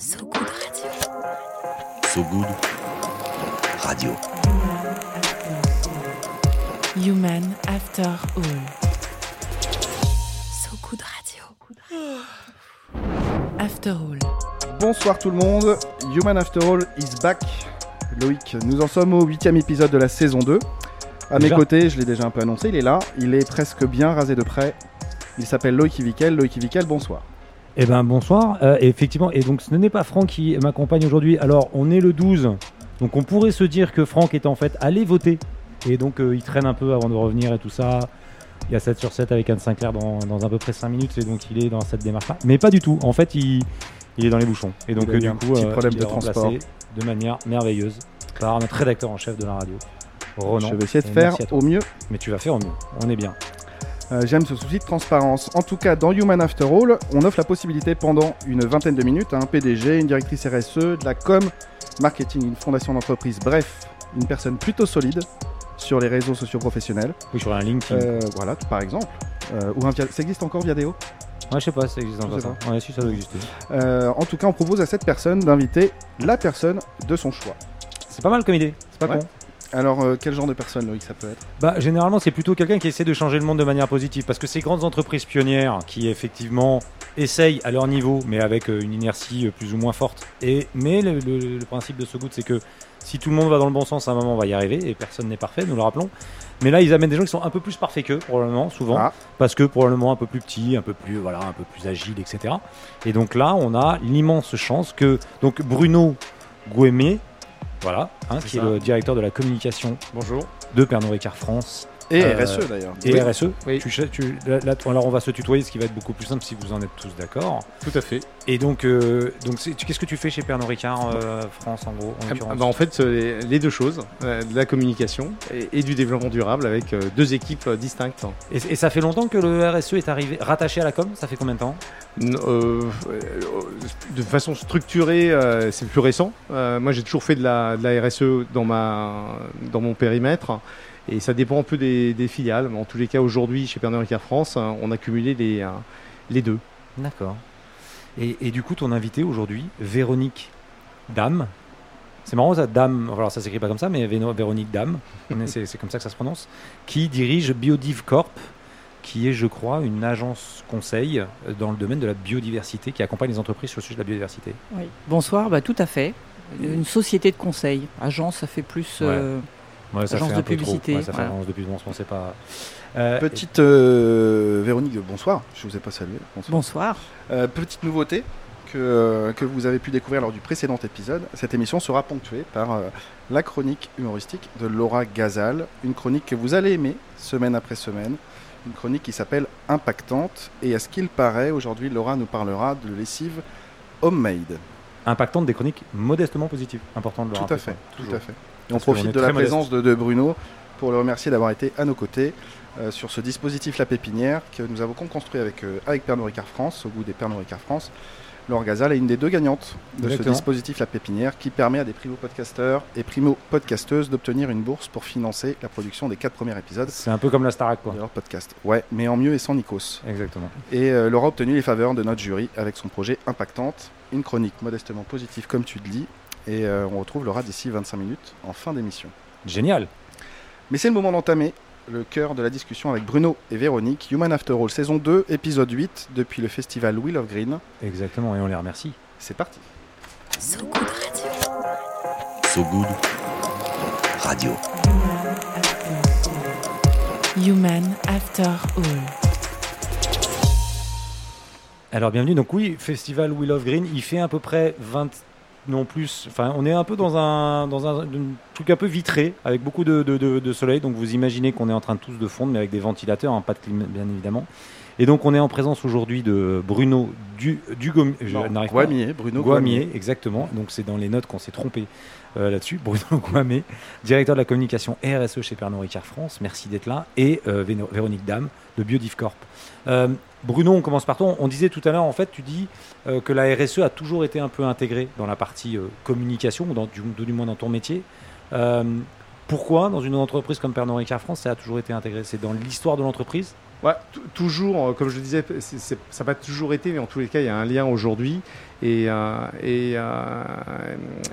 So Good Radio. So Good Radio. Human After All. So Good Radio. After All. Bonsoir tout le monde, Human After All is back. Loïc, nous en sommes au huitième épisode de la saison 2. À mes côtés, je l'ai déjà un peu annoncé, il est là, il est presque bien rasé de près. Il s'appelle Loïc Ivikel. Loïc Ivikel, bonsoir. Eh ben bonsoir. Euh, effectivement, et donc ce n'est pas Franck qui m'accompagne aujourd'hui. Alors on est le 12, donc on pourrait se dire que Franck est en fait allé voter. Et donc euh, il traîne un peu avant de revenir et tout ça. Il y a 7 sur 7 avec Anne Sinclair dans, dans à peu près 5 minutes et donc il est dans cette démarche-là. Mais pas du tout. En fait, il, il est dans les bouchons. Et donc Il a euh, eu du un coup, petit problème il de est remplacé transport. de manière merveilleuse par notre rédacteur en chef de la radio, Ronan. je vais essayer de Et faire au mieux. Mais tu vas faire au mieux. On est bien. Euh, J'aime ce souci de transparence. En tout cas, dans Human After All, on offre la possibilité pendant une vingtaine de minutes à un PDG, une directrice RSE, de la com, marketing, une fondation d'entreprise, bref, une personne plutôt solide sur les réseaux sociaux professionnels. Oui, sur un LinkedIn. Euh, voilà, par exemple. Euh, ou un via- Ça existe encore Viadeo Ouais, je sais pas, ça existe encore ça. Ouais, si ça doit exister. Euh, En tout cas, on propose à cette personne d'inviter la personne de son choix. C'est pas mal comme idée. C'est pas Ouais. con. Alors, euh, quel genre de personne, Loïc, ça peut être? Bah, généralement, c'est plutôt quelqu'un qui essaie de changer le monde de manière positive. Parce que ces grandes entreprises pionnières qui, effectivement, essayent à leur niveau, mais avec euh, une inertie euh, plus ou moins forte. Et, mais le, le- le principe de ce goût, c'est que si tout le monde va dans le bon sens, à un moment, on va y arriver. Et personne n'est parfait, nous le rappelons. Mais là, ils amènent des gens qui sont un peu plus parfaits qu'eux, probablement, souvent. Ah. Parce que probablement un peu plus petits, un peu plus, voilà, un peu plus agiles, etc. Et donc là, on a l'immense chance que donc Bruno Gouémé, voilà, hein, qui est le directeur de la communication Bonjour. de Pernod Ricard France Et Euh, RSE, d'ailleurs. et Oui. RSE. Oui. Tu tu- là, là, alors on va se tutoyer, ce qui va être beaucoup plus simple si vous en êtes tous d'accord. Tout à fait. Et donc, euh, donc qu'est-ce que tu fais chez Pernod Ricard euh, France en gros en Ah, l'occurrence bah, en fait, euh, les deux choses, de la communication et, et du développement durable avec deux équipes distinctes. et, et ça fait longtemps que le RSE est arrivé rattaché à la com? Ça fait combien de temps? De façon structurée, c'est plus récent. Moi, j'ai toujours fait de la, de la RSE dans, ma, dans mon périmètre. Et ça dépend un peu des, des filiales. Mais en tous les cas, aujourd'hui, chez Pernod Ricard France, on a cumulé les, euh, les deux. D'accord. Et, et du coup, ton invité aujourd'hui, Véronique Dame. C'est marrant ça, Dame. Alors ça s'écrit pas comme ça, mais Véno- Véronique Dame. C'est comme ça que ça se prononce. Qui dirige Biodiv Corp, qui est, je crois, une agence conseil dans le domaine de la biodiversité, qui accompagne les entreprises sur le sujet de la biodiversité. Oui. Bonsoir, bah, tout à fait. Une société de conseil. Agence, ça fait plus. euh, Ouais, ça Agence fait de un trop. publicité, Ouais, ça fait voilà. agence de publicité, on sait pas. Euh, Petite euh, Véronique, bonsoir. Je vous ai pas salué. Bonsoir. bonsoir. Euh, petite nouveauté que, que vous avez pu découvrir lors du précédent épisode. Cette émission sera ponctuée par euh, la chronique humoristique de Laura Gazal. Une chronique que vous allez aimer semaine après semaine. Une chronique qui s'appelle Impactante. Et à ce qu'il paraît, aujourd'hui, Laura nous parlera de lessive homemade. impactante des chroniques modestement positives. Important de le Tout à fait, ça, tout à fait. Et on Parce profite de la présence de, de Bruno pour le remercier d'avoir été à nos côtés euh, sur ce dispositif La Pépinière que nous avons construit avec, euh, avec Pernod Ricard France, au goût des Pernod Ricard France. Laure Gazal est une des deux gagnantes de ce dispositif La Pépinière qui permet à des primo-podcasteurs et primo-podcasteuses d'obtenir une bourse pour financer la production des quatre premiers épisodes C'est un peu comme la Starac, quoi. de leur podcast. Ouais, mais en mieux et sans Nikos. Exactement. Et euh, Laura a obtenu les faveurs de notre jury avec son projet Impactante, une chronique modestement positive comme tu le dis. Et euh, on retrouve Laura d'ici 25 minutes en fin d'émission. Génial. Mais c'est le moment d'entamer le cœur de la discussion avec Bruno et Véronique. Human After All, saison 2, épisode 8, depuis le festival Wheel of Green. Exactement, et on les remercie. C'est parti. So Good Radio. So Good Radio. Human After All. Alors bienvenue, donc oui, Festival We Love Green, il fait à peu près 20, non plus, enfin on est un peu dans un, dans un, un truc un peu vitré, avec beaucoup de, de- de- de soleil, donc vous imaginez qu'on est en train tous de fondre, mais avec des ventilateurs, hein, pas de clim bien évidemment. Et donc on est en présence aujourd'hui de Bruno du, je Non. Guamier, Bruno Guamier, exactement. Donc c'est dans les notes qu'on s'est trompé euh, là-dessus. Bruno Guamier, directeur de la communication RSE chez Pernod Ricard France. Merci d'être là. Et euh, Véno- Véronique Dame de Biodiv Corp. Euh, Bruno, on commence par toi. On disait tout à l'heure, en fait, tu dis euh, que la RSE a toujours été un peu intégrée dans la partie euh, communication, ou du, du moins dans ton métier. Euh, pourquoi, dans une entreprise comme Pernod Ricard France, ça a toujours été intégré? C'est dans l'histoire de l'entreprise? Ouais, toujours, euh, comme je le disais, ça n'a pas toujours été, mais en tous les cas, il y a un lien aujourd'hui. Et, euh, et, euh,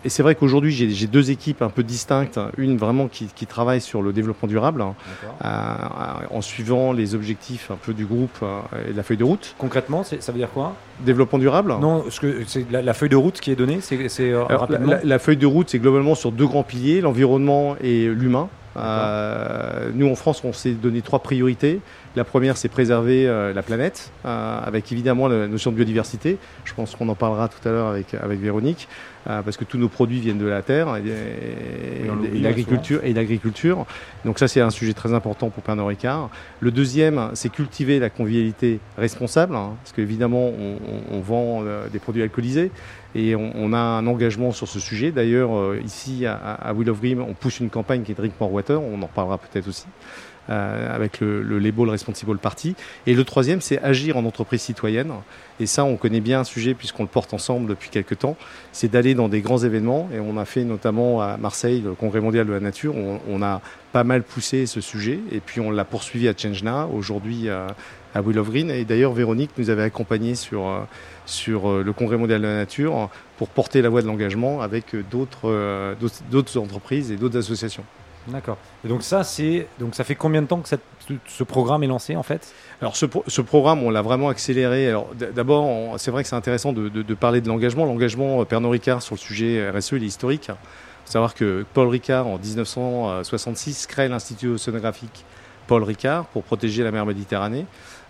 et c'est vrai qu'aujourd'hui, j'ai deux équipes un peu distinctes. Une vraiment qui, qui travaille sur le développement durable, hein, euh, en suivant les objectifs un peu du groupe et de la feuille de route. Concrètement, ça veut dire quoi? Développement durable? Non, c'est la, la feuille de route qui est donnée, c'est rapidement. la- la feuille de route, c'est globalement sur deux grands piliers, l'environnement et l'humain. Euh, nous, en France, on s'est donné trois priorités. La première, c'est préserver euh, la planète, euh, avec évidemment la notion de biodiversité. Je pense qu'on en parlera tout à l'heure avec, avec Véronique, euh, parce que tous nos produits viennent de la terre et, et- l'agriculture. Et l'agriculture. Donc ça, c'est un sujet très important pour Pernod Ricard. Le deuxième, c'est cultiver la convivialité responsable, hein, parce qu'évidemment, on, on- on vend des produits alcoolisés. Et on, on a un engagement sur ce sujet. D'ailleurs, ici à, à Will of Dream, on pousse une campagne qui est Drink More Water. On en reparlera peut-être aussi. Euh, avec le, label Responsible Party. Et le troisième, c'est agir en entreprise citoyenne. Et ça, on connaît bien un sujet puisqu'on le porte ensemble depuis quelques temps. C'est d'aller dans des grands événements. Et on a fait notamment à Marseille le Congrès mondial de la nature. On, a pas mal poussé ce sujet. Et puis on l'a poursuivi à Change Now, aujourd'hui à of Green. Et d'ailleurs, Véronique nous avait accompagnés sur, euh, sur euh, le Congrès mondial de la nature pour porter la voie de l'engagement avec d'autres entreprises et d'autres associations. D'accord. Et donc ça, c'est donc ça fait combien de temps que ce programme est lancé en fait? Alors ce, ce programme, on l'a vraiment accéléré. Alors d'abord, c'est vrai que c'est intéressant de parler de l'engagement. L'engagement euh, Pernod Ricard sur le sujet RSE, il est historique. Il faut savoir que Paul Ricard, en 1966, crée l'Institut océanographique Paul Ricard pour protéger la mer Méditerranée.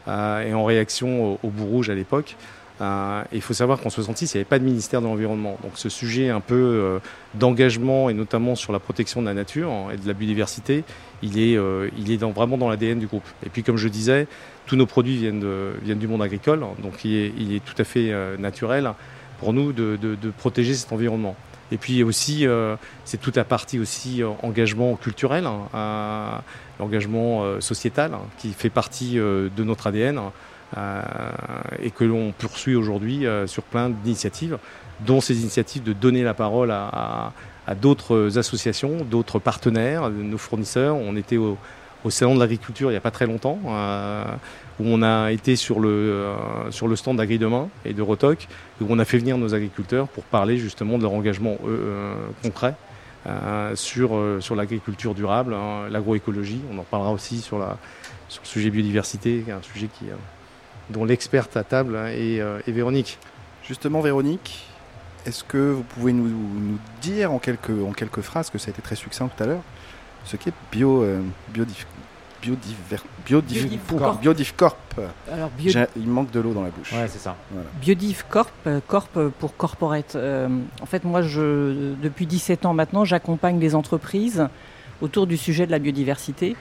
euh, et en réaction au, au bout rouge à l'époque. Euh, il faut savoir qu'en 66, il n'y avait pas de ministère de l'Environnement. Donc ce sujet un peu euh, d'engagement, et notamment sur la protection de la nature et de la biodiversité, il est, euh, vraiment dans l'ADN du groupe. Et puis comme je disais, tous nos produits viennent, du monde agricole, donc il est, tout à fait naturel pour nous de, protéger cet environnement. Et puis aussi, c'est toute la partie aussi engagement culturel, hein, l'engagement euh, sociétal hein, qui fait partie de notre ADN et que l'on poursuit aujourd'hui euh, sur plein d'initiatives, dont ces initiatives de donner la parole à, d'autres associations, d'autres partenaires, nos fournisseurs. On était au, salon de l'agriculture il n'y a pas très longtemps, euh, où on a été sur le, euh, stand d'Agri Demain et de Rotoc, où on a fait venir nos agriculteurs pour parler justement de leur engagement euh, concret euh, sur, euh, l'agriculture durable, hein, l'agroécologie. On en parlera aussi sur, sur le sujet biodiversité, qui est un sujet qui, euh, dont l'experte à table est, euh, est Véronique. Justement, Véronique, est-ce que vous pouvez nous, nous dire en quelques, en quelques phrases, que ça a été très succinct tout à l'heure, ce qu'est bio, euh, biodif, biodiver, biodif. Alors, bio, J'ai- Il manque de l'eau dans la bouche. Ouais, c'est ça. Corp, euh, Corp euh, pour corporate. Euh, en fait, moi, je, depuis 17 ans maintenant, j'accompagne les entreprises autour du sujet de la biodiversité.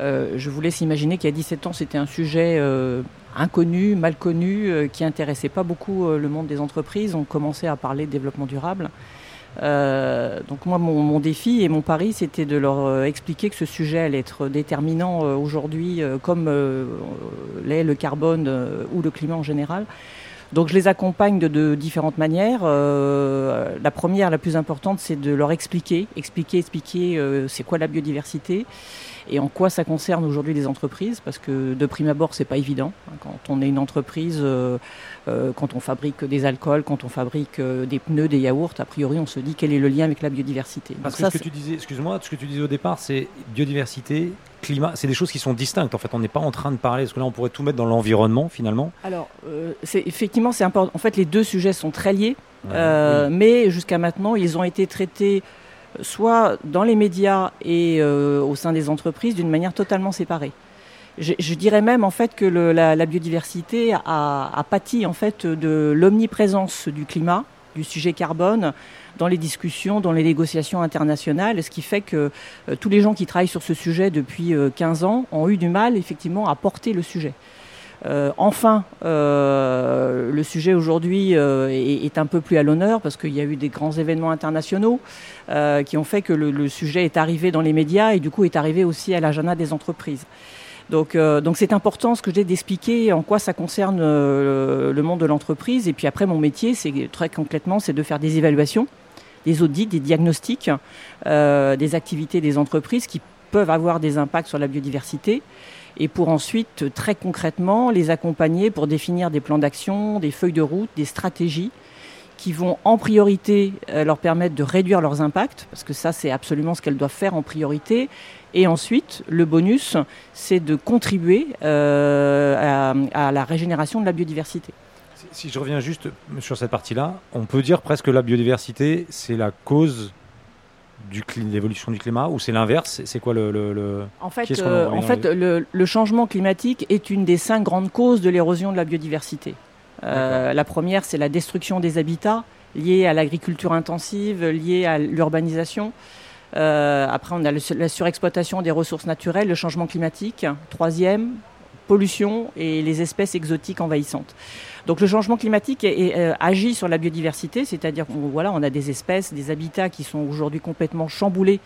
Euh, je vous laisse imaginer qu'il y a 17 ans, c'était un sujet euh, inconnu, mal connu, euh, qui intéressait pas beaucoup le monde des entreprises. On commençait à parler de développement durable. Donc moi, mon, défi et mon pari, c'était de leur expliquer que ce sujet allait être déterminant aujourd'hui, comme l'est le carbone ou le climat en général. Donc je les accompagne de, différentes manières. La première, la plus importante, c'est de leur expliquer, expliquer, expliquer c'est quoi la biodiversité et en quoi ça concerne aujourd'hui les entreprises, parce que de prime abord, c'est pas évident. Quand on est une entreprise, euh, euh, quand on fabrique des alcools, quand on fabrique euh, des pneus, des yaourts, a priori, on se dit quel est le lien avec la biodiversité. Parce que ce que tu disais, excuse-moi, ce que tu disais au départ, c'est biodiversité, climat, c'est des choses qui sont distinctes. En fait, on n'est pas en train de parler, parce que là, on pourrait tout mettre dans l'environnement finalement. Alors, c'est effectivement, c'est important. En fait, les deux sujets sont très liés, mais jusqu'à maintenant, ils ont été traités soit dans les médias et euh, au sein des entreprises d'une manière totalement séparée. Je, dirais même en fait que la, biodiversité a, a pâti en fait de l'omniprésence du climat, du sujet carbone dans les discussions, dans les négociations internationales, ce qui fait que euh, tous les gens qui travaillent sur ce sujet depuis euh, 15 ans ont eu du mal effectivement à porter le sujet. Euh, enfin, euh, le sujet aujourd'hui euh, est, un peu plus à l'honneur parce qu'il y a eu des grands événements internationaux qui ont fait que le, sujet est arrivé dans les médias et du coup est arrivé aussi à l'agenda des entreprises. Donc, c'est important ce que j'ai d'expliquer en quoi ça concerne le monde de l'entreprise. Et puis après, mon métier, c'est très concrètement, c'est de faire des évaluations, des audits, des diagnostics, des activités des entreprises qui peuvent avoir des impacts sur la biodiversité et pour ensuite très concrètement les accompagner pour définir des plans d'action, des feuilles de route, des stratégies qui vont en priorité euh, leur permettre de réduire leurs impacts, parce que ça c'est absolument ce qu'elles doivent faire en priorité. Et ensuite, le bonus, c'est de contribuer euh, à, la régénération de la biodiversité. Si, je reviens juste sur cette partie-là, on peut dire presque que la biodiversité, c'est la cause de l'évolution du climat ou c'est l'inverse? C'est quoi le, En fait, euh, en fait le, changement climatique est une des cinq grandes causes de l'érosion de la biodiversité. Euh, la première, c'est la destruction des habitats liés à l'agriculture intensive, liée à l'urbanisation. Euh, après, on a la surexploitation des ressources naturelles, le changement climatique. Troisième, pollution et les espèces exotiques envahissantes. Donc le changement climatique euh, agit sur la biodiversité, c'est-à-dire qu'on voilà, on a des espèces, des habitats qui sont aujourd'hui complètement chamboulés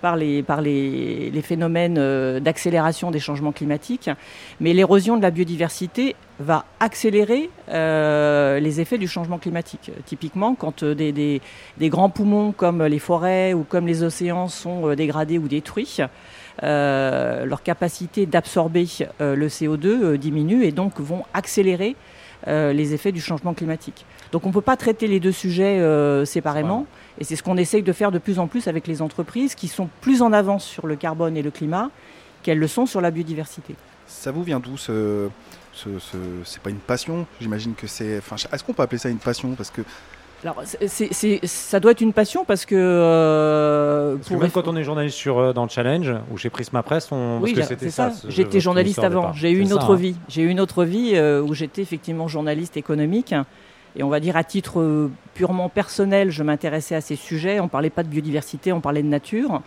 par les, par les, phénomènes euh, d'accélération des changements climatiques. Mais l'érosion de la biodiversité va accélérer euh, les effets du changement climatique. Typiquement, quand des, des, grands poumons comme les forêts ou comme les océans sont dégradés ou détruits, leur capacité d'absorber le CO2 diminue et donc vont accélérer euh, les effets du changement climatique. Donc on ne peut pas traiter les deux sujets euh, séparément. Et c'est ce qu'on essaye de faire de plus en plus avec les entreprises qui sont plus en avance sur le carbone et le climat qu'elles le sont sur la biodiversité. Ça vous vient d'où ce, ce, c'est pas une passion? J'imagine que c'est. Enfin, est-ce qu'on peut appeler ça une passion? Parce que alors, ça doit être une passion parce que. Euh, parce que même quand on est journaliste sur, euh, dans le challenge ou chez Prisma Presse, on. Oui, c'était ça. J'étais journaliste avant. J'ai eu une autre hein. vie. J'ai eu une autre vie euh, où j'étais effectivement journaliste économique. Et on va dire à titre purement personnel, je m'intéressais à ces sujets. On parlait pas de biodiversité, on parlait de nature.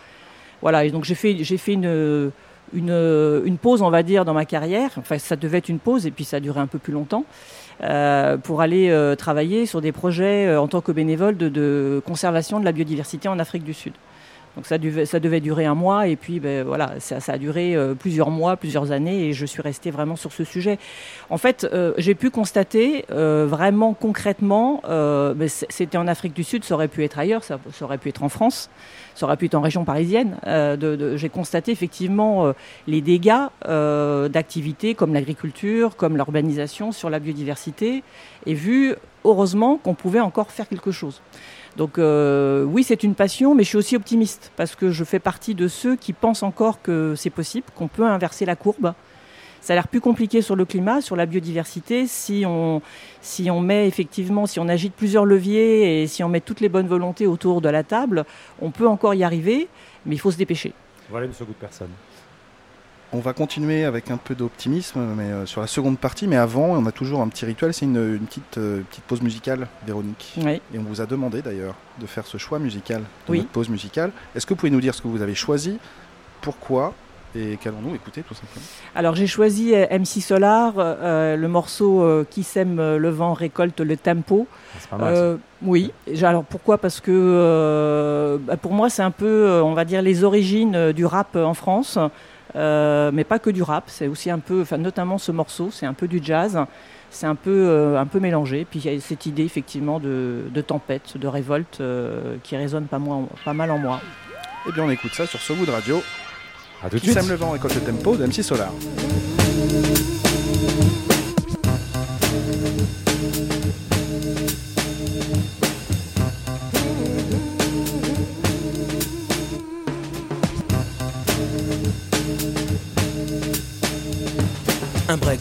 Voilà. Et donc j'ai fait, j'ai fait une, une, une pause, on va dire, dans ma carrière. Enfin, ça devait être une pause et puis ça a duré un peu plus longtemps. Euh, pour aller euh, travailler sur des projets euh, en tant que bénévole de, de, conservation de la biodiversité en Afrique du Sud. Donc ça devait, durer un mois et puis ben, voilà, ça, a duré euh, plusieurs mois, plusieurs années et je suis restée vraiment sur ce sujet. En fait, euh, j'ai pu constater euh, vraiment concrètement, ben, c'était en Afrique du Sud, ça aurait pu être ailleurs, ça, aurait pu être en France, ça aurait pu être en région parisienne. J'ai constaté effectivement les dégâts d'activités comme l'agriculture, comme l'urbanisation sur la biodiversité et vu heureusement qu'on pouvait encore faire quelque chose. Donc euh, oui, c'est une passion, mais je suis aussi optimiste parce que je fais partie de ceux qui pensent encore que c'est possible, qu'on peut inverser la courbe. Ça a l'air plus compliqué sur le climat, sur la biodiversité. Si on, si on met effectivement, si on agite plusieurs leviers et si on met toutes les bonnes volontés autour de la table, on peut encore y arriver, mais il faut se dépêcher. Voilà une seconde personne. On va continuer avec un peu d'optimisme mais euh, sur la seconde partie, mais avant, on a toujours un petit rituel, c'est une, petite, euh, petite pause musicale, Véronique. Oui. Et on vous a demandé d'ailleurs de faire ce choix musical, de oui. pause musicale. Est-ce que vous pouvez nous dire ce que vous avez choisi, pourquoi et qu'allons-nous écouter tout simplement? Alors j'ai choisi euh, MC Solar, le morceau Qui sème le vent récolte le tempo. Ah, c'est pas mal, oui, alors pourquoi? Parce que bah, pour moi c'est un peu, on va dire, les origines du rap en France. Euh, mais pas que du rap, c'est aussi un peu, enfin, notamment ce morceau, c'est un peu du jazz, c'est un peu, euh, un peu mélangé. Puis il y a cette idée effectivement de, de tempête, de révolte euh, qui résonne pas, pas, mal en moi. Et eh bien on écoute ça sur ce bout de radio. À tout de suite. Sam le vent et le tempo de MC Solar.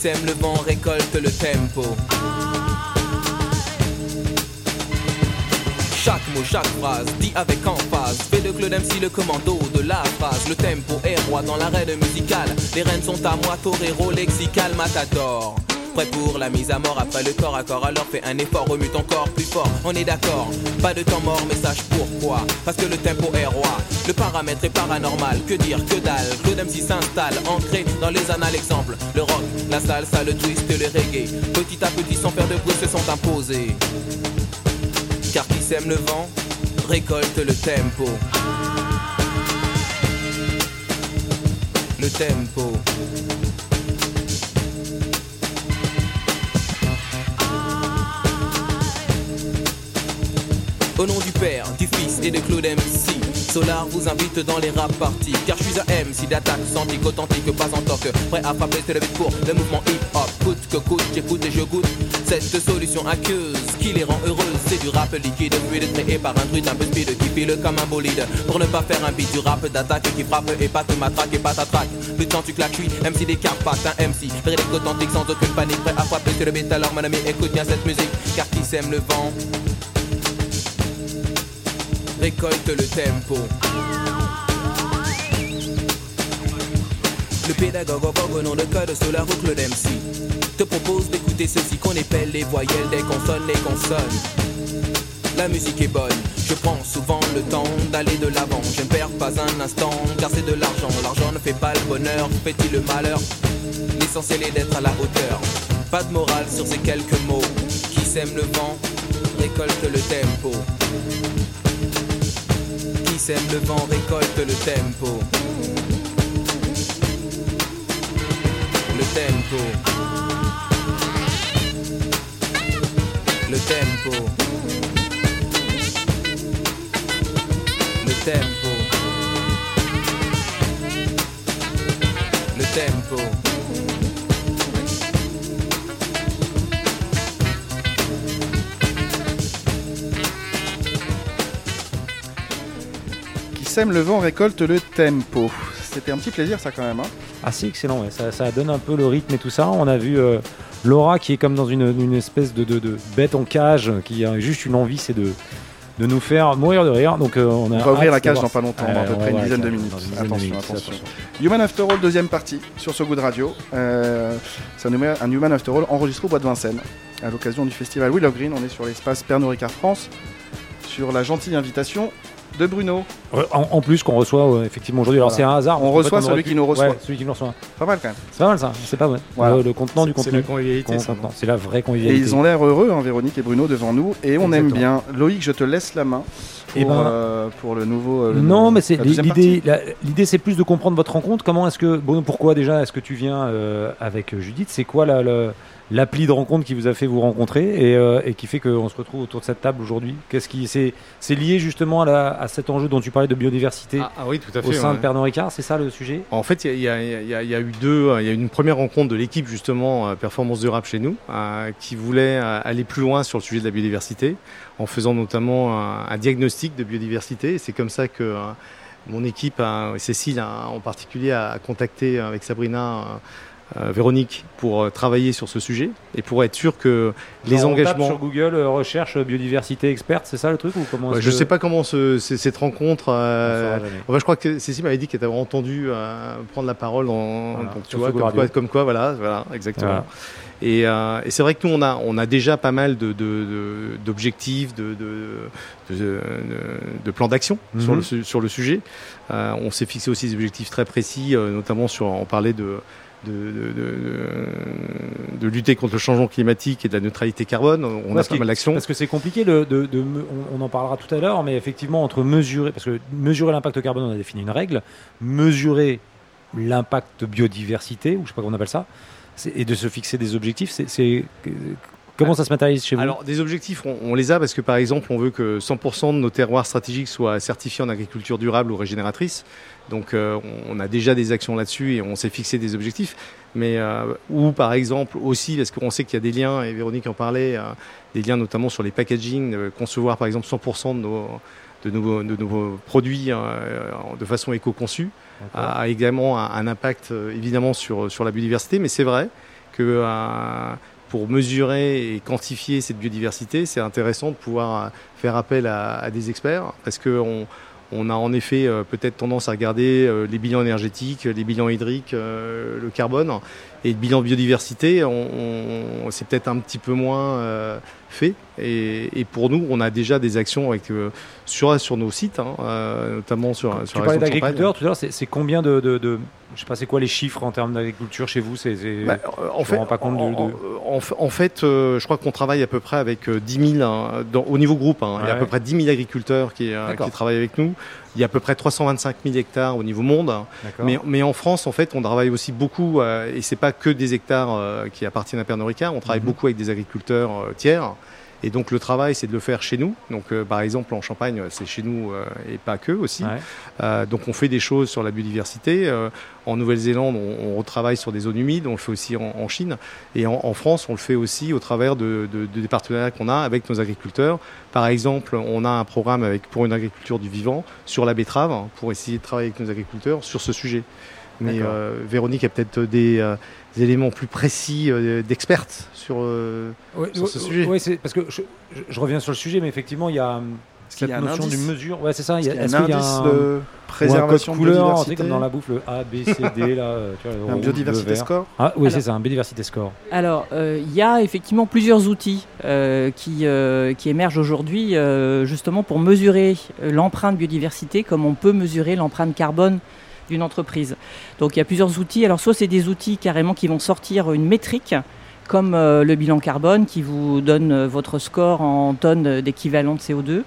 Sème le vent récolte le tempo. Chaque mot, chaque phrase, dit avec emphase. Fait de Claude le commando de la phrase. Le tempo est roi dans l'arène musicale. Les rênes sont à moi, torero, lexical, matador. Prêt pour la mise à mort après le corps à corps, alors fais un effort, remue ton corps plus fort. On est d'accord, pas de temps mort, mais sache pourquoi. Parce que le tempo est roi, le paramètre est paranormal. Que dire, que dalle, Claude s'installe, ancré dans les annales. Exemple, le rock, la salsa, le twist, le reggae. Petit à petit, sans faire de bruit, se sont imposés. Car qui sème le vent, récolte le tempo. Le tempo. Au nom du Père, du Fils et de Claude MC, Solar vous invite dans les rap parties. Car je suis un MC d'attaque, santique, authentique, pas en toque. Prêt à frapper, c'est le beat pour le mouvement hip-hop. Coûte que coûte, j'écoute et je goûte. Cette solution aqueuse qui les rend heureuses, c'est du rap liquide, fluide, créé par un druide un peu speed qui file comme un bolide. Pour ne pas faire un beat du rap d'attaque qui frappe et pas te matraque et pas t'attraque. Plus de temps tu claques, oui, MC des carpates, un MC. Véridique authentique sans aucune panique, prêt à frapper, c'est le beat. Alors mon ami, écoute bien cette musique, car qui sème le vent récolte le tempo. Le pédagogue au nom de code sur la route, le MC te propose d'écouter ceci qu'on appelle les voyelles des consonnes, les consonnes. La musique est bonne, je prends souvent le temps d'aller de l'avant. Je ne perds pas un instant, car c'est de l'argent. L'argent ne fait pas le bonheur, fait-il le malheur? L'essentiel est d'être à la hauteur. Pas de morale sur ces quelques mots. Qui sème le vent, récolte le tempo. Sème le vent, récolte le tempo. Le tempo. Le tempo. Le tempo. Le tempo. Sème le vent récolte le tempo. C'était un petit plaisir ça quand même. Hein Ah si, excellent, ouais. ça, ça donne un peu le rythme et tout ça. On a vu euh, Laura qui est comme dans une, une espèce de, de- de bête en cage, qui a juste une envie, c'est de, de nous faire mourir de rire. Donc euh, on, a On va ouvrir la cage dans pas longtemps, dans à peu près une dizaine de minutes. de attention. attention. Human After All, deuxième partie sur ce goût de radio. Euh, c'est un, un Human After All enregistré au Bois de Vincennes à l'occasion du festival Willow Green. On est sur l'espace Pernod Ricard France sur la gentille invitation de Bruno. Ouais, En, en plus qu'on reçoit euh, effectivement aujourd'hui. Alors Voilà. c'est un hasard. On reçoit celui qui nous reçoit. Ouais, celui qui nous reçoit. Pas mal quand même. C'est pas mal ça. C'est pas mal. Voilà. Le, le contenant du C'est contenu. la convivialité. C'est la vraie Et convivialité. ils ont l'air heureux, hein, Véronique et Bruno, devant nous. Et on aime bien. Loïc, je te laisse la main pour, Eh ben- euh, pour le nouveau. euh, Non, mais c'est l'idée. L'idée, c'est plus de comprendre votre rencontre. Comment est-ce que, bon, pourquoi déjà est-ce que tu viens euh, avec euh, Judith? C'est quoi la- la- l'appli de rencontre qui vous a fait vous rencontrer et, euh, et qui fait qu'on se retrouve autour de cette table aujourd'hui Qu'est-ce qui c'est c'est lié justement à, la- à cet enjeu dont tu parlais de biodiversité Ah, ah oui, tout à fait. au sein ouais. de Pernod Ricard C'est ça le sujet? En fait, il y, a- y y y eu deux. Il y a eu une première rencontre de l'équipe justement euh, Performance du rap chez nous, euh, qui voulait aller plus loin sur le sujet de la biodiversité, en faisant notamment un, un diagnostic de biodiversité. Et c'est comme ça que mon équipe, a- Cécile a- en particulier, a contacté avec Sabrina. Euh, Véronique pour euh, travailler sur ce sujet et pour être sûr que les on tape engagements sur Google euh, recherche biodiversité experte, c'est ça le truc ou comment Ouais, je que- sais pas comment ce- cette rencontre euh. Enfin, je crois que Cécile m'avait dit qu'elle avait entendu euh, prendre la parole dans, Voilà, donc, tu vois, comme quoi, comme quoi, voilà, voilà, exactement. Voilà. Et, euh, et c'est vrai que nous, on a, on a déjà pas mal d'objectifs, de, de, de, de- de plans d'action Mhm. sur, le, su- sur le sujet. On s'est fixé aussi des objectifs très précis, notamment sur, on parlait de, de, de, de- de lutter contre le changement climatique et de la neutralité carbone. On a pas mal d'actions. Parce que c'est compliqué, le- de, on, on en parlera tout à l'heure, mais effectivement, entre mesurer, parce que mesurer l'impact carbone, on a défini une règle, mesurer l'impact biodiversité, ou je sais pas comment on appelle ça, et de se fixer des objectifs, c'est. Comment ça se matérialise chez vous Alors, des objectifs, on, on les a parce que, par exemple, on veut que 100% de nos terroirs stratégiques soient certifiés en agriculture durable ou régénératrice. Donc, euh, on, a déjà des actions là-dessus et on s'est fixé des objectifs. Mais, euh, ou par exemple, aussi, parce qu'on sait qu'il y a des liens, et Véronique en parlait, euh, des liens notamment sur les packaging, concevoir par exemple 100% de nos, de nos, de nos produits de façon éco-conçue a également un, un impact évidemment sur, sur la biodiversité, mais c'est vrai que pour mesurer et quantifier cette biodiversité, c'est intéressant de pouvoir euh, faire appel à, à des experts parce que on, a en effet euh, peut-être tendance à regarder euh, les bilans énergétiques, les bilans hydriques, le carbone et le bilan biodiversité. On, on- c'est peut-être un petit peu moins euh, fait. Et, et pour nous, on a déjà des actions avec, euh, sur, sur nos sites, hein, notamment sur, sur Tu la parlais d'agriculteurs tout à l'heure, c'est c'est combien de, de, de- Je sais pas, c'est quoi les chiffres en termes d'agriculture chez vous C'est Bah, euh, en fait, pas compte de- en, de- en- en fait, euh, je crois qu'on travaille à peu près avec euh, 10 000 hein, dans- au niveau groupe. hein. Il y a à peu près 10 000 agriculteurs qui, euh, qui travaillent avec nous. Il y a à peu près 325 000 hectares au niveau monde. Mais, mais en France, en fait, on travaille aussi beaucoup, euh, et c'est pas que des hectares euh, qui appartiennent à Pernod Ricard. On travaille Mhm. beaucoup avec des agriculteurs euh, tiers. Et donc le travail, c'est de le faire chez nous. Donc euh, par exemple en Champagne, c'est chez nous euh, et pas que aussi. Ouais. Euh, donc on fait des choses sur la biodiversité. Euh, en Nouvelle-Zélande, on, on retravaille sur des zones humides. On le fait aussi en, en Chine. Et en, en France, on le fait aussi au travers de, de- de- des partenariats qu'on a avec nos agriculteurs. Par exemple, on a un programme avec, pour une agriculture du vivant sur la betterave hein, pour essayer de travailler avec nos agriculteurs sur ce sujet. Mais euh, Véronique a peut-être des, euh, des éléments plus précis euh, d'experte sur. euh, Ouais, sur ouais, ce sujet. c'est parce que je, je- je reviens sur le sujet, mais effectivement, il y a hum, cette y a un notion d'une mesure. Ouais, c'est ça. Est-ce qu'il y a est-ce un qu'il y a indice un- de ou un préservation code de couleur, biodiversité comme dans la bouffe, le A, B, C, D, là. euh, tu vois, le Un rouge, biodiversité le vert. score? Ah oui, Alors- c'est ça, un biodiversité score. Alors, euh, il y a effectivement plusieurs outils euh, qui, euh, qui émergent aujourd'hui euh, justement pour mesurer euh, l'empreinte biodiversité comme on peut mesurer l'empreinte carbone d'une entreprise. Donc il y a plusieurs outils. Alors soit c'est des outils carrément qui vont sortir une métrique comme euh, le bilan carbone qui vous donne euh, votre score en tonnes d'équivalent de CO2.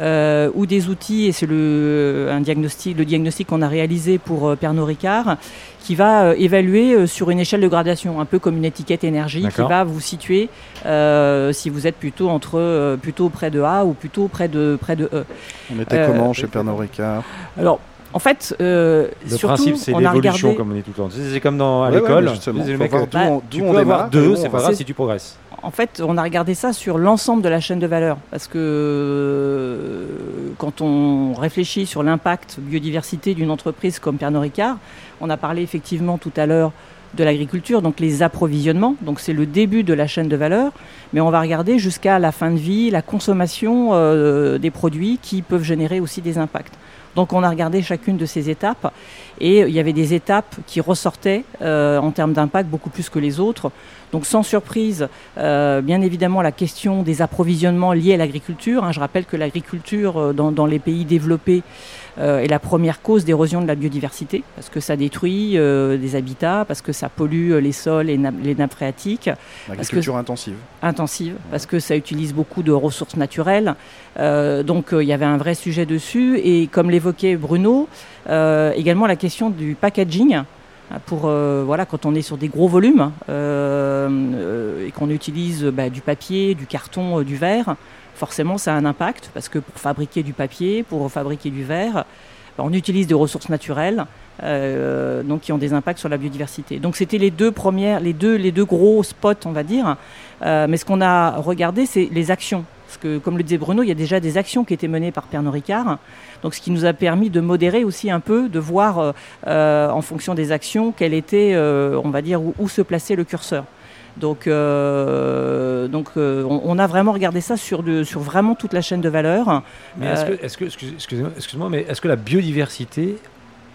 euh, ou des outils, et c'est le, un diagnostic, le diagnostic qu'on a réalisé pour euh, Pernod Ricard, qui va euh, évaluer sur une échelle de gradation, un peu comme une étiquette énergie, qui va vous situer si vous êtes plutôt entre plutôt près de A ou plutôt près de près de E. On était comment chez Pernod Ricard? Alors, en fait, euh, Le surtout, principe, c'est on a l'évolution, regardé. comme on dit tout le temps. C'est comme dans, à Ouais, ouais, l'école. Tu on- peux avoir deux, c'est pas grave si tu progresses. En fait, on a regardé ça sur l'ensemble de la chaîne de valeur parce que euh, quand on réfléchit sur l'impact biodiversité d'une entreprise comme Pernod Ricard, on a parlé effectivement tout à l'heure de l'agriculture, donc les approvisionnements, donc c'est le début de la chaîne de valeur, mais on va regarder jusqu'à la fin de vie, la consommation euh, des produits qui peuvent générer aussi des impacts. Donc on a regardé chacune de ces étapes et il y avait des étapes qui ressortaient euh, en termes d'impact beaucoup plus que les autres. Donc sans surprise, euh, bien évidemment la question des approvisionnements liés à l'agriculture. hein. je rappelle que l'agriculture euh, dans, dans les pays développés euh, est la première cause d'érosion de la biodiversité parce que ça détruit des habitats, parce que ça pollue les sols et na- les nappes phréatiques L'agriculture intensive. intensive parce que ça utilise beaucoup de ressources naturelles. Donc il y avait un vrai sujet dessus et comme l'évoquait Bruno, également la question du packaging. hein, Pour euh, voilà quand on est sur des gros volumes euh, et qu'on utilise bah, du papier, du carton, euh, du verre, forcément ça a un impact parce que pour fabriquer du papier, pour fabriquer du verre, on utilise des ressources naturelles euh, qui ont des impacts sur la biodiversité. Donc c'était les deux premières, les deux, gros spots, on va dire. Euh, mais ce qu'on a regardé, c'est les actions. Parce que, comme le disait Bruno, il y a déjà des actions qui étaient menées par Pernod Ricard. Donc, ce qui nous a permis de modérer aussi un peu, de voir euh, en fonction des actions, quel était, on va dire, où, où se plaçait le curseur. Donc, euh, donc euh, on, on a vraiment regardé ça sur, de, sur vraiment toute la chaîne de valeur. Mais est-ce Euh, que, excuse- excusez-moi, mais est-ce que la biodiversité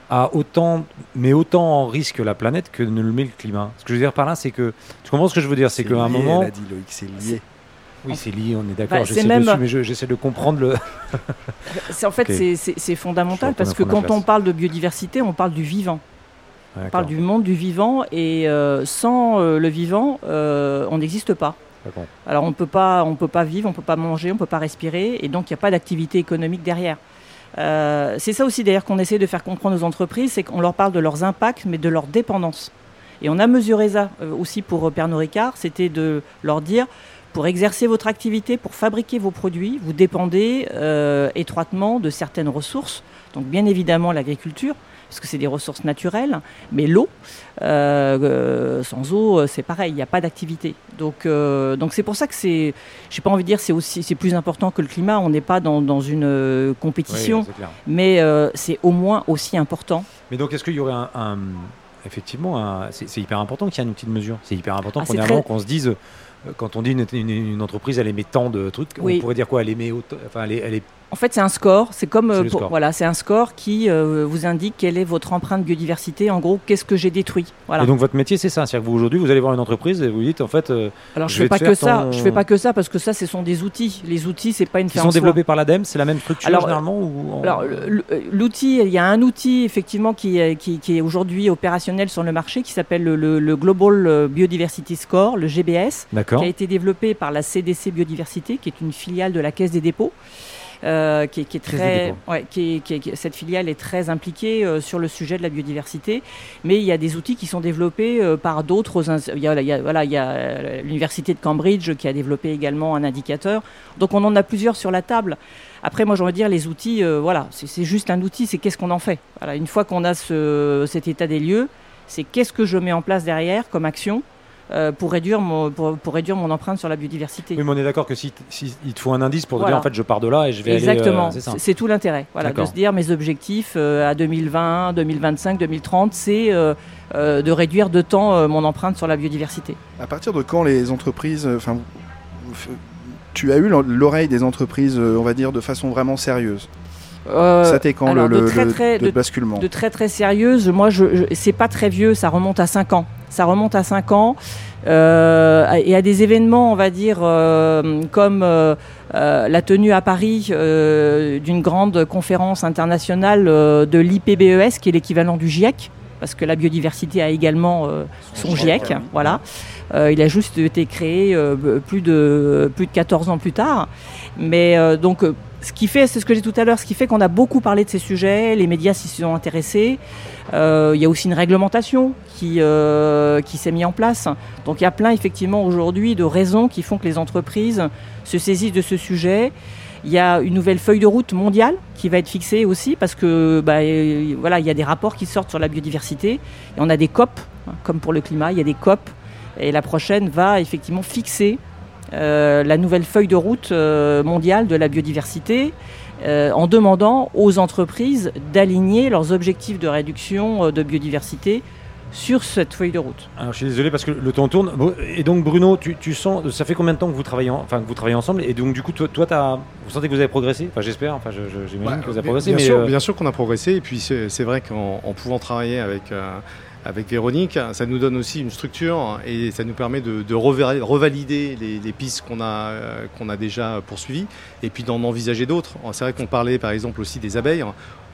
a autant, met autant en risque la planète que ne le met le climat? Ce que je veux dire par là, c'est que, tu comprends ce que je veux dire C'est qu'à un moment, Elle a dit Loïc, c'est lié. oui, c'est lié, on est d'accord, Bah, je c'est sais même- dessus, mais je- j'essaie de comprendre le. C'est- En fait, c'est- fondamental parce que quand on parle de biodiversité, on parle du vivant. On parle du monde du vivant et euh, sans euh, le vivant, euh, on n'existe pas. Alors on peut pas, on peut pas vivre, on peut pas manger, on peut pas respirer, et donc il n'y a pas d'activité économique derrière. C'est ça aussi d'ailleurs qu'on essaie de faire comprendre aux entreprises, c'est qu'on leur parle de leurs impacts, mais de leur dépendance. Et on a mesuré ça aussi pour Pernod Ricard, c'était de leur dire, pour exercer votre activité, pour fabriquer vos produits, vous dépendez étroitement de certaines ressources, donc bien évidemment l'agriculture, parce que c'est des ressources naturelles, mais l'eau, euh, euh, sans eau, euh, c'est pareil, il n'y a pas d'activité. Donc, euh, donc c'est pour ça que c'est, j'ai pas envie de dire c'est aussi, c'est plus important que le climat. On n'est pas dans, dans une compétition, Oui, mais euh, c'est au moins aussi important. Mais donc, est-ce qu'il y aurait un. un- effectivement, un- c'est hyper important qu'il y ait un outil de mesure. C'est hyper important Ah, qu'on très- se dise. quand on dit une, une- une entreprise, elle émet tant de trucs, Oui. on pourrait dire quoi Elle émet autant, enfin, elle est- En fait, c'est un score. C'est comme euh, le pour- score. voilà, c'est un score qui euh, vous indique quelle est votre empreinte biodiversité. En gros, qu'est-ce que j'ai détruit. Voilà. Et donc votre métier, c'est ça. C'est-à-dire que vous aujourd'hui, vous allez voir une entreprise et vous dites en fait, euh, Alors je je fais pas que ça. ton- Je fais pas que ça parce que ça, ce sont des outils. Les outils, c'est pas une qui fin sont soi. développés par l'ADEME, c'est la même structure Alors, généralement ou en- Alors l'outil, il y a un outil effectivement qui, est- qui, qui est aujourd'hui opérationnel sur le marché qui s'appelle le, le- le Global Biodiversity Score, le GBS, qui a été développé par la CDC Biodiversité, qui est une filiale de la Caisse des dépôts. Euh, qui, est- qui très, ouais, qui qui cette filiale est très impliquée euh, sur le sujet de la biodiversité, mais il y a des outils qui sont développés euh, par d'autres. Il y a, il y a- voilà, il y a l'université de Cambridge qui a développé également un indicateur. Donc on en a plusieurs sur la table. Après, moi, j'ai envie de dire, les outils, voilà, c'est c'est juste un outil, c'est qu'est-ce qu'on en fait? Voilà, une fois qu'on a ce, cet état des lieux, c'est qu'est-ce que je mets en place derrière comme action? Euh, pour, réduire mon, pour, pour réduire mon empreinte sur la biodiversité. Oui, mais on est d'accord que si, si il te faut un indice pour te Voilà. dire en fait je pars de là et je vais Exactement, aller. euh, c'est tout l'intérêt. Voilà, de se dire mes objectifs euh, à 2020, 2025, 2030, c'est euh, euh, de réduire de temps euh, mon empreinte sur la biodiversité. À partir de quand les entreprises, enfin, tu as eu l'oreille des entreprises, euh, on va dire, de façon vraiment sérieuse? Euh, Ça t'est quand alors, le, de le- très, le- très- le de- basculement? de très très sérieuse. Moi, je, je- c'est pas très vieux, ça remonte à 5 ans. Ça remonte à 5 ans. Euh, et à des événements, on va dire, euh, comme euh, la tenue à Paris d'une grande conférence internationale de l'IPBES, qui est l'équivalent du GIEC, parce que la biodiversité a également son GIEC. Voilà. Euh, il a juste été créé plus, de, plus de 14 ans plus tard. Mais donc, ce qui fait, c'est ce que j'ai tout à l'heure, ce qui fait qu'on a beaucoup parlé de ces sujets, les médias s'y sont intéressés. Euh, il y a aussi une réglementation qui, euh, qui s'est mise en place. Donc il y a plein effectivement aujourd'hui de raisons qui font que les entreprises se saisissent de ce sujet. Il y a une nouvelle feuille de route mondiale qui va être fixée aussi parce que bah, euh, voilà, il y a des rapports qui sortent sur la biodiversité et on a des COP, hein, comme pour le climat, il y a des COP et la prochaine va effectivement fixer la nouvelle feuille de route euh, mondiale de la biodiversité euh, en demandant aux entreprises d'aligner leurs objectifs de réduction euh, de biodiversité sur cette feuille de route. Alors, je suis désolé parce que le temps tourne. Et donc Bruno, tu, tu sens, ça fait combien de temps que vous travaillez, en- enfin que vous travaillez ensemble? Et donc du coup, toi, toi t'as- vous sentez que vous avez progressé? Enfin, j'espère. Enfin, je- je- j'imagine Ouais, que vous avez progressé. Bien mais sûr, euh, bien sûr qu'on a progressé. Et puis c'est vrai qu'en en pouvant travailler avec, euh, avec Véronique, ça nous donne aussi une structure et ça nous permet de, revalider les, les pistes qu'on a, euh, qu'on a déjà poursuivies et puis d'en envisager d'autres. C'est vrai qu'on parlait par exemple aussi des abeilles.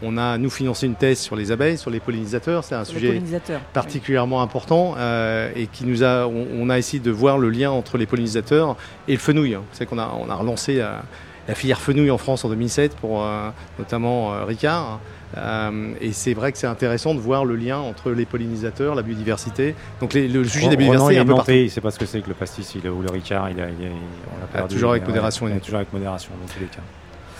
On a, nous, financé une thèse sur les abeilles, sur les pollinisateurs. C'est un Sur sujet particulièrement important euh, et qui nous a, on, on a essayé de voir le lien entre les pollinisateurs et le fenouil. C'est qu'on a, on a relancé la, la filière fenouil en France en 2007 pour euh, notamment euh, Ricard. Euh, et c'est vrai que c'est intéressant de voir le lien entre les pollinisateurs, la biodiversité. Donc les- le sujet des Ronan, biodiversités il est un peu partout. nantais, il sait pas ce que c'est que le pastis il, ou le ricard. Il a, il a- on l'a perdu. toujours avec modération, il toujours avec modération dans tous les cas.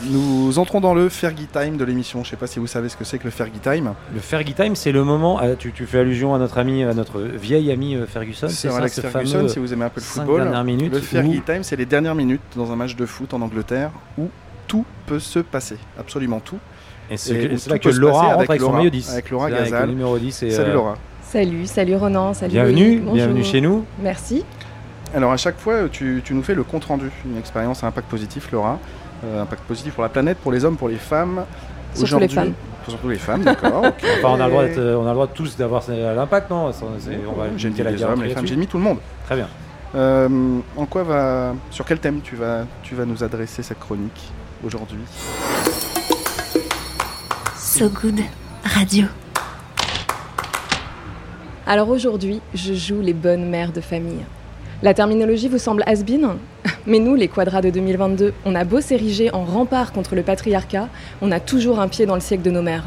Nous entrons dans le Fergie Time de l'émission. Je sais pas si vous savez ce que c'est que le Fergie Time. Le Fergie Time, c'est le moment. euh, tu, tu fais allusion à notre ami, à notre vieil ami euh, Ferguson. C'est ça, Alex ce Ferguson, si vous aimez un peu le football. dernières minutes. Le Fergie où- Time, c'est les dernières minutes dans un match de foot en Angleterre où tout peut se passer. Absolument tout. Et c'est Et que- où c'est là que Laura rentre avec avec son Laura, maillot 10. avec Laura Gazal. le numéro 10. et, Salut euh, Laura. Salut, salut Ronan, salut Bienvenue, bonjour. bienvenue chez nous. Merci. Alors à chaque fois, tu, tu nous fais le compte rendu, une expérience à impact positif, Laura. Euh, impact positif pour la planète, pour les hommes, pour les femmes. Surtout Aujourd'hui- les femmes. Surtout les femmes, d'accord. Enfin, on a le droit, d'être- on a le droit tous d'avoir l'impact, non? J'ai mis les hommes, les femmes, j'ai mis tout le monde. Très bien. Euh, en quoi va, sur quel thème tu vas, tu vas nous adresser cette chronique aujourd'hui? So Good Radio. Alors aujourd'hui, je joue les bonnes mères de famille. La terminologie vous semble has-been? Mais nous, les quadras de 2022, on a beau s'ériger en rempart contre le patriarcat, on a toujours un pied dans le siècle de nos mères.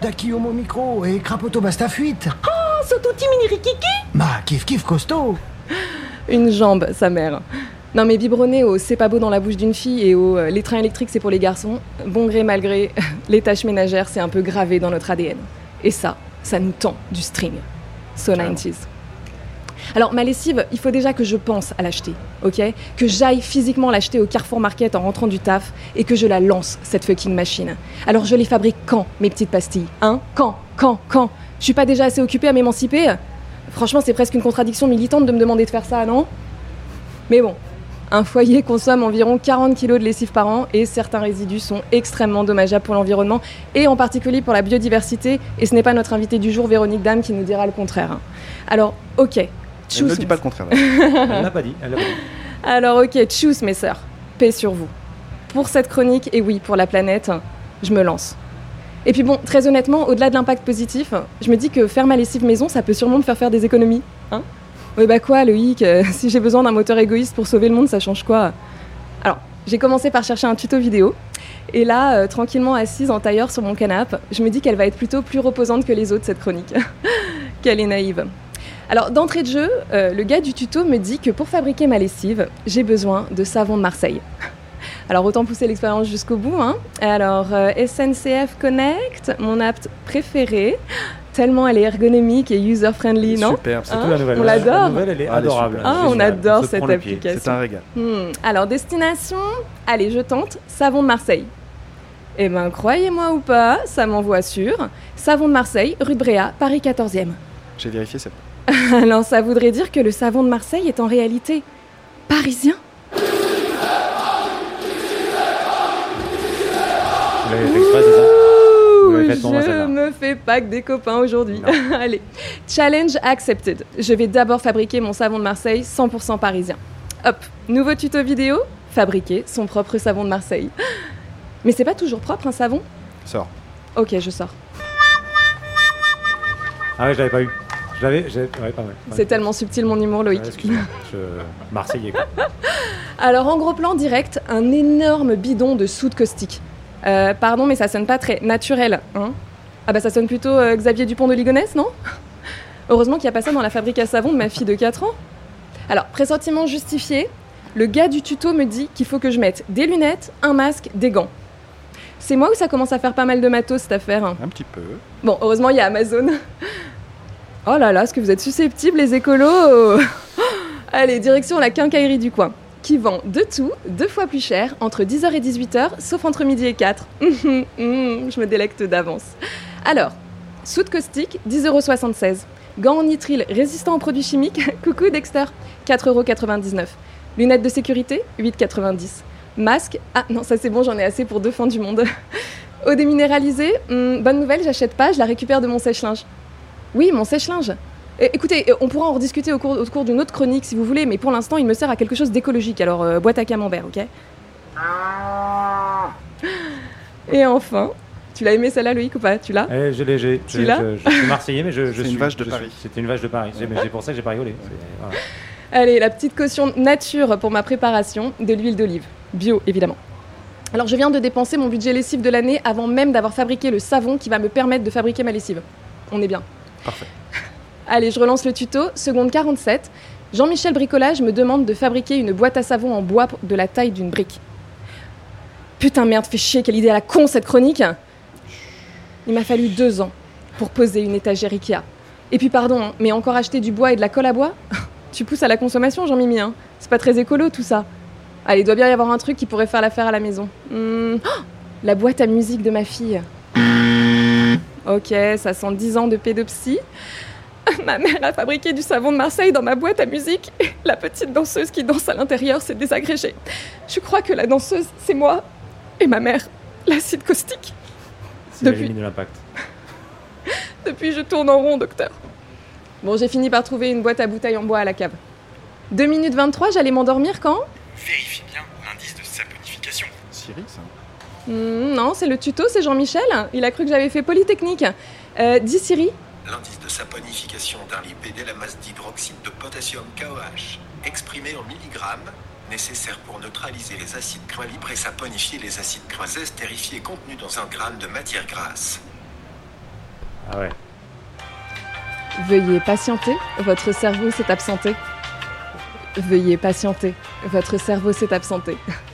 Daki homo micro et crapoto basta fuite. Oh, Sotouti mini rikiki Bah, kiff kiff costaud. Une jambe, sa mère. Non mais biberonner au c'est pas beau dans la bouche d'une fille et au euh, les trains électriques c'est pour les garçons, bon gré mal gré, les tâches ménagères c'est un peu gravé dans notre ADN. Et ça, ça nous tend du string. So 90s. Alors ma lessive, il faut déjà que je pense à l'acheter, ok? Que j'aille physiquement l'acheter au Carrefour Market en rentrant du taf et que je la lance, cette fucking machine. Alors je les fabrique quand, mes petites pastilles? Hein? Quand? Quand? Quand? Je suis pas déjà assez occupée à m'émanciper? Franchement, c'est presque une contradiction militante de me demander de faire ça, non? Mais bon, un foyer consomme environ 40 kg de lessive par an et certains résidus sont extrêmement dommageables pour l'environnement et en particulier pour la biodiversité. Et ce n'est pas notre invité du jour, Véronique Dame, qui nous dira le contraire. Alors, ok. Elle ne dit pas le contraire. Elle l'a pas dit. Elle l'a pas dit. alors, ok, choose, mes sœurs. Paix sur vous. Pour cette chronique, et oui, pour la planète, je me lance. Et puis bon, très honnêtement, au-delà de l'impact positif, je me dis que faire ma lessive maison, ça peut sûrement me faire faire des économies. Hein Oui, bah quoi, Loïc euh, Si j'ai besoin d'un moteur égoïste pour sauver le monde, ça change quoi? Alors, j'ai commencé par chercher un tuto vidéo. Et là, euh, tranquillement assise en tailleur sur mon canapé, je me dis qu'elle va être plutôt plus reposante que les autres, cette chronique. qu'elle est naïve. Alors, d'entrée de jeu, euh, le gars du tuto me dit que pour fabriquer ma lessive, j'ai besoin de savon de Marseille. Alors, autant pousser l'expérience jusqu'au bout. Hein. Alors, euh, SNCF Connect, mon app préférée, tellement elle est ergonomique et user-friendly, non Super, c'est Hein la nouvelle. On La- l'adore. La nouvelle, elle est Ah, elle est adorable. Ah, on adore cette application. c'est un régal. Hmm, Alors, destination Allez, je tente. Savon de Marseille. Eh ben, croyez-moi ou pas, ça m'envoie sur Savon de Marseille, rue de Bréa, Paris 14e. J'ai vérifié, c'est Alors, ça voudrait dire que le savon de Marseille est en réalité parisien? Vous l'avez fait exprès, c'est ça? Vous l'avez fait pour moi, Je celle-là. me fais pas que des copains aujourd'hui. Allez, challenge accepted. Je vais d'abord fabriquer mon savon de Marseille 100% parisien. Hop, nouveau tuto vidéo? Fabriquer son propre savon de Marseille. Mais c'est pas toujours propre un savon? Sors. Ok, je sors. Ah ouais, je l'avais pas eu. J'ai- Ouais, pas mal. C'est tellement subtil mon humour, Loïc. Ouais, excuse-moi. Je... Marseillais, quoi. Alors en gros plan direct, un énorme bidon de soude caustique. Euh, pardon, mais ça sonne pas très naturel, hein Ah bah ça sonne plutôt euh, Xavier Dupont de Ligonnès, non? Heureusement qu'il n'y a pas ça dans la fabrique à savon de ma fille de 4 ans. Alors, pressentiment justifié, le gars du tuto me dit qu'il faut que je mette des lunettes, un masque, des gants. C'est moi où ça commence à faire pas mal de matos cette affaire? Un petit peu. Bon, heureusement, il y a Amazon. Oh là là, est-ce que vous êtes susceptibles, les écolos Allez, direction la quincaillerie du coin, qui vend de tout, deux fois plus cher, entre 10h et 18h, sauf entre midi et 4. Hum, hum, je me délecte d'avance. Alors, soude caustique, 10,76€. Gants en nitrile résistants aux produits chimiques, coucou Dexter, 4,99€. Lunettes de sécurité, 8,90€. Masque, ah non, ça c'est bon, j'en ai assez pour deux fins du monde. Eau déminéralisée, hum, bonne nouvelle, j'achète pas, je la récupère de mon sèche-linge. Oui, mon sèche-linge. Eh, Écoutez, euh, on pourra en rediscuter au cours, au cours d'une autre chronique si vous voulez, mais pour l'instant, il me sert à quelque chose d'écologique, alors euh, boîte à camembert, ok? Et enfin, tu l'as aimé celle-là, Loïc, ou pas? Tu l'as? Eh, je l'ai, j'ai. Tu je- l'as je, je suis Marseillais, mais je, je C'est une suis. vache de je Paris. suis- C'était une vache de Paris. C'est mais c'est pour ça que j'ai pas rigolé. C'est- voilà. Allez, la petite caution nature pour ma préparation, de l'huile d'olive. Bio, évidemment. Alors, je viens de dépenser mon budget lessive de l'année avant même d'avoir fabriqué le savon qui va me permettre de fabriquer ma lessive. On est bien. Allez, je relance le tuto. Seconde 47. Jean-Michel Bricolage me demande de fabriquer une boîte à savon en bois de la taille d'une brique. Putain, merde, fait chier, quelle idée à la con cette chronique Il m'a fallu deux ans pour poser une étagère Ikea. Et puis, pardon, hein, mais encore acheter du bois et de la colle à bois? Tu pousses à la consommation, Jean-Mimi, hein C'est pas très écolo tout ça. Allez, il doit bien y avoir un truc qui pourrait faire l'affaire à la maison. Hmm, la boîte à musique de ma fille. Ok, ça sent 10 ans de pédopsie. Ma mère a fabriqué du savon de Marseille dans ma boîte à musique. Et la petite danseuse qui danse à l'intérieur s'est désagrégée. Je crois que la danseuse, c'est moi. Et ma mère, l'acide caustique. C'est Depuis- de l'impact. Depuis, je tourne en rond, docteur. Bon, j'ai fini par trouver une boîte à bouteilles en bois à la cave. 2 minutes 23, j'allais m'endormir quand? Vérifie bien l'indice de saponification. Siri, ça Hmm, Non, c'est le tuto, c'est Jean-Michel. Il a cru que j'avais fait Polytechnique. Euh, dis Siri. L'indice de saponification d'un lipide est la masse d'hydroxyde de potassium KOH, exprimé en milligrammes, nécessaire pour neutraliser les acides gras libres et saponifier les acides gras estérifiés contenus dans un gramme de matière grasse. Ah ouais. Veuillez patienter, votre cerveau s'est absenté. Veuillez patienter, votre cerveau s'est absenté.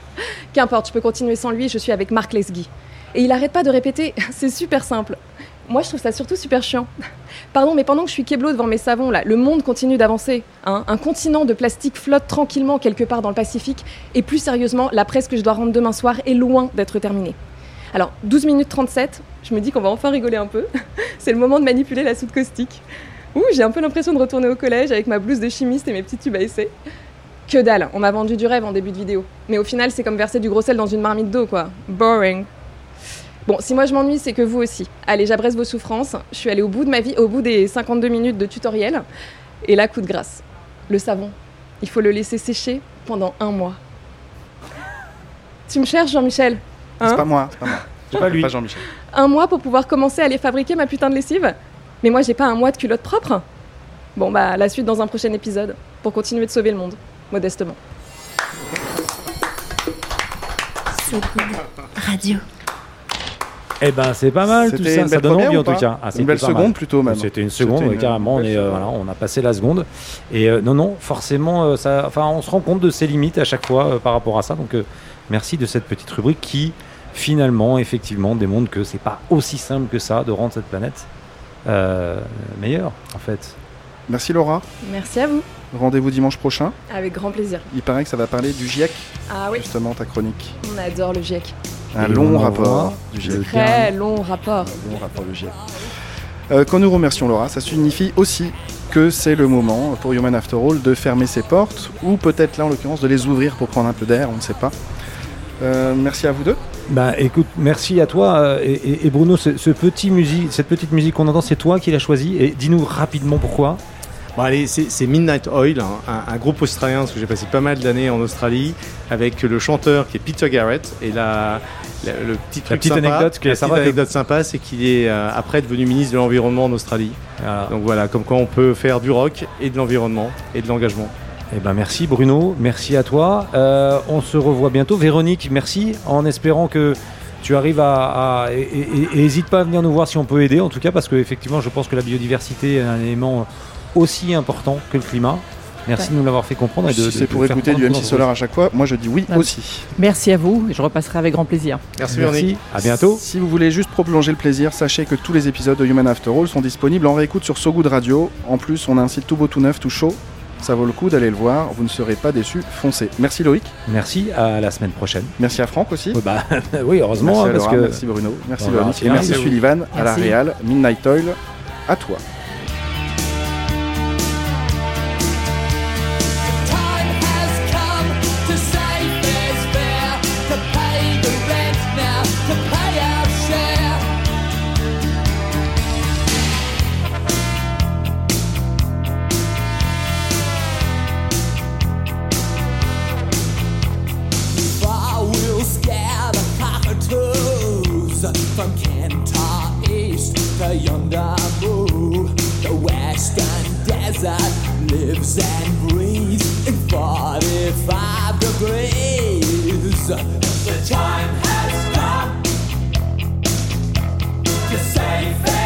Qu'importe, je peux continuer sans lui, je suis avec Marc Lesguy. Et il arrête pas de répéter, c'est super simple. Moi, je trouve ça surtout super chiant. Pardon, mais pendant que je suis keblo devant mes savons, là, le monde continue d'avancer. hein. Un continent de plastique flotte tranquillement quelque part dans le Pacifique. Et plus sérieusement, la presse que je dois rendre demain soir est loin d'être terminée. Alors, 12 minutes 37, je me dis qu'on va enfin rigoler un peu. C'est le moment de manipuler la soude caustique. Ouh, j'ai un peu l'impression de retourner au collège avec ma blouse de chimiste et mes petits tubes à essai. Que dalle, on m'a vendu du rêve en début de vidéo. Mais au final, c'est comme verser du gros sel dans une marmite d'eau, quoi. Boring. Bon, si moi je m'ennuie, c'est que vous aussi. Allez, j'abresse vos souffrances. Je suis allée au bout de ma vie, au bout des 52 minutes de tutoriel. Et là, coup de grâce. Le savon. Il faut le laisser sécher pendant un mois. Tu me cherches, Jean-Michel Hein c'est pas moi, c'est pas moi. C'est pas lui. Pas Jean-Michel. Un mois pour pouvoir commencer à aller fabriquer ma putain de lessive Mais moi, j'ai pas un mois de culotte propre Bon, bah, la suite dans un prochain épisode, pour continuer de sauver le monde, modestement. Radio. Eh ben, c'est pas mal tout C'était ça. une Ça belle donne envie en tout pas cas. Ah, Une belle mal. seconde plutôt même. C'était une seconde, une carrément. On, est, euh, voilà, on a passé la seconde. Et euh, non, non, forcément, euh, ça, enfin, on se rend compte de ses limites à chaque fois euh, par rapport à ça. Donc, euh, merci de cette petite rubrique qui, finalement, effectivement, démontre que c'est pas aussi simple que ça de rendre cette planète euh, meilleure, en fait. Merci Laura. Merci à vous, Rendez-vous dimanche prochain. avec grand plaisir. Il paraît que ça va parler du GIEC, Ah oui, justement, ta chronique. on adore le GIEC. Un Et long on rapport du GIEC. Très long rapport. Un long rapport du GIEC. Euh, quand nous remercions Laura, ça signifie aussi que c'est le moment pour Human After All de fermer ses portes, ou peut-être là en l'occurrence de les ouvrir pour prendre un peu d'air, on ne sait pas. Euh, merci à vous deux. Bah écoute, merci à toi euh, et, et- et Bruno, ce, ce petit musique, cette petite musique qu'on entend, c'est toi qui l'as choisi et dis-nous rapidement pourquoi. Bon, allez, c'est Midnight Oil, hein, un, un groupe australien, parce que j'ai passé pas mal d'années en Australie, avec le chanteur qui est Peter Garrett. Et la, la- le petit truc petite sympa, anecdote la petite que- anecdote sympa, c'est qu'il est euh, après devenu ministre de l'Environnement en Australie. Voilà. Donc voilà, comme quoi on peut faire du rock et de l'environnement et de l'engagement. Eh ben merci Bruno, merci à toi. Euh, on se revoit bientôt. Véronique, merci, en espérant que tu arrives à, à- et, et- et hésite pas à venir nous voir si on peut aider, en tout cas parce que effectivement, je pense que la biodiversité est un élément aussi important que le climat. Merci de nous l'avoir fait comprendre. Et de, si c'est pour faire écouter du MC Solar à chaque fois, moi je dis oui Ah. aussi. Merci à vous et je repasserai avec grand plaisir. Merci, Merci, Véronique. à bientôt. Si vous voulez juste prolonger le plaisir, sachez que tous les épisodes de Human After All sont disponibles en réécoute sur So Good Radio. En plus, on a un site tout beau, tout neuf, tout chaud. Ça vaut le coup d'aller le voir, vous ne serez pas déçus, foncez. Merci Loïc, Merci, à la semaine prochaine. merci à Franck aussi. Bah, oui, heureusement, merci, à hein, parce Laura, que merci Bruno, merci Voilà, Véronique, et merci merci à. Sullivan à la. Réal, Midnight Oil, à toi. that lives and breathes in 45 degrees. The time has come. You're safe.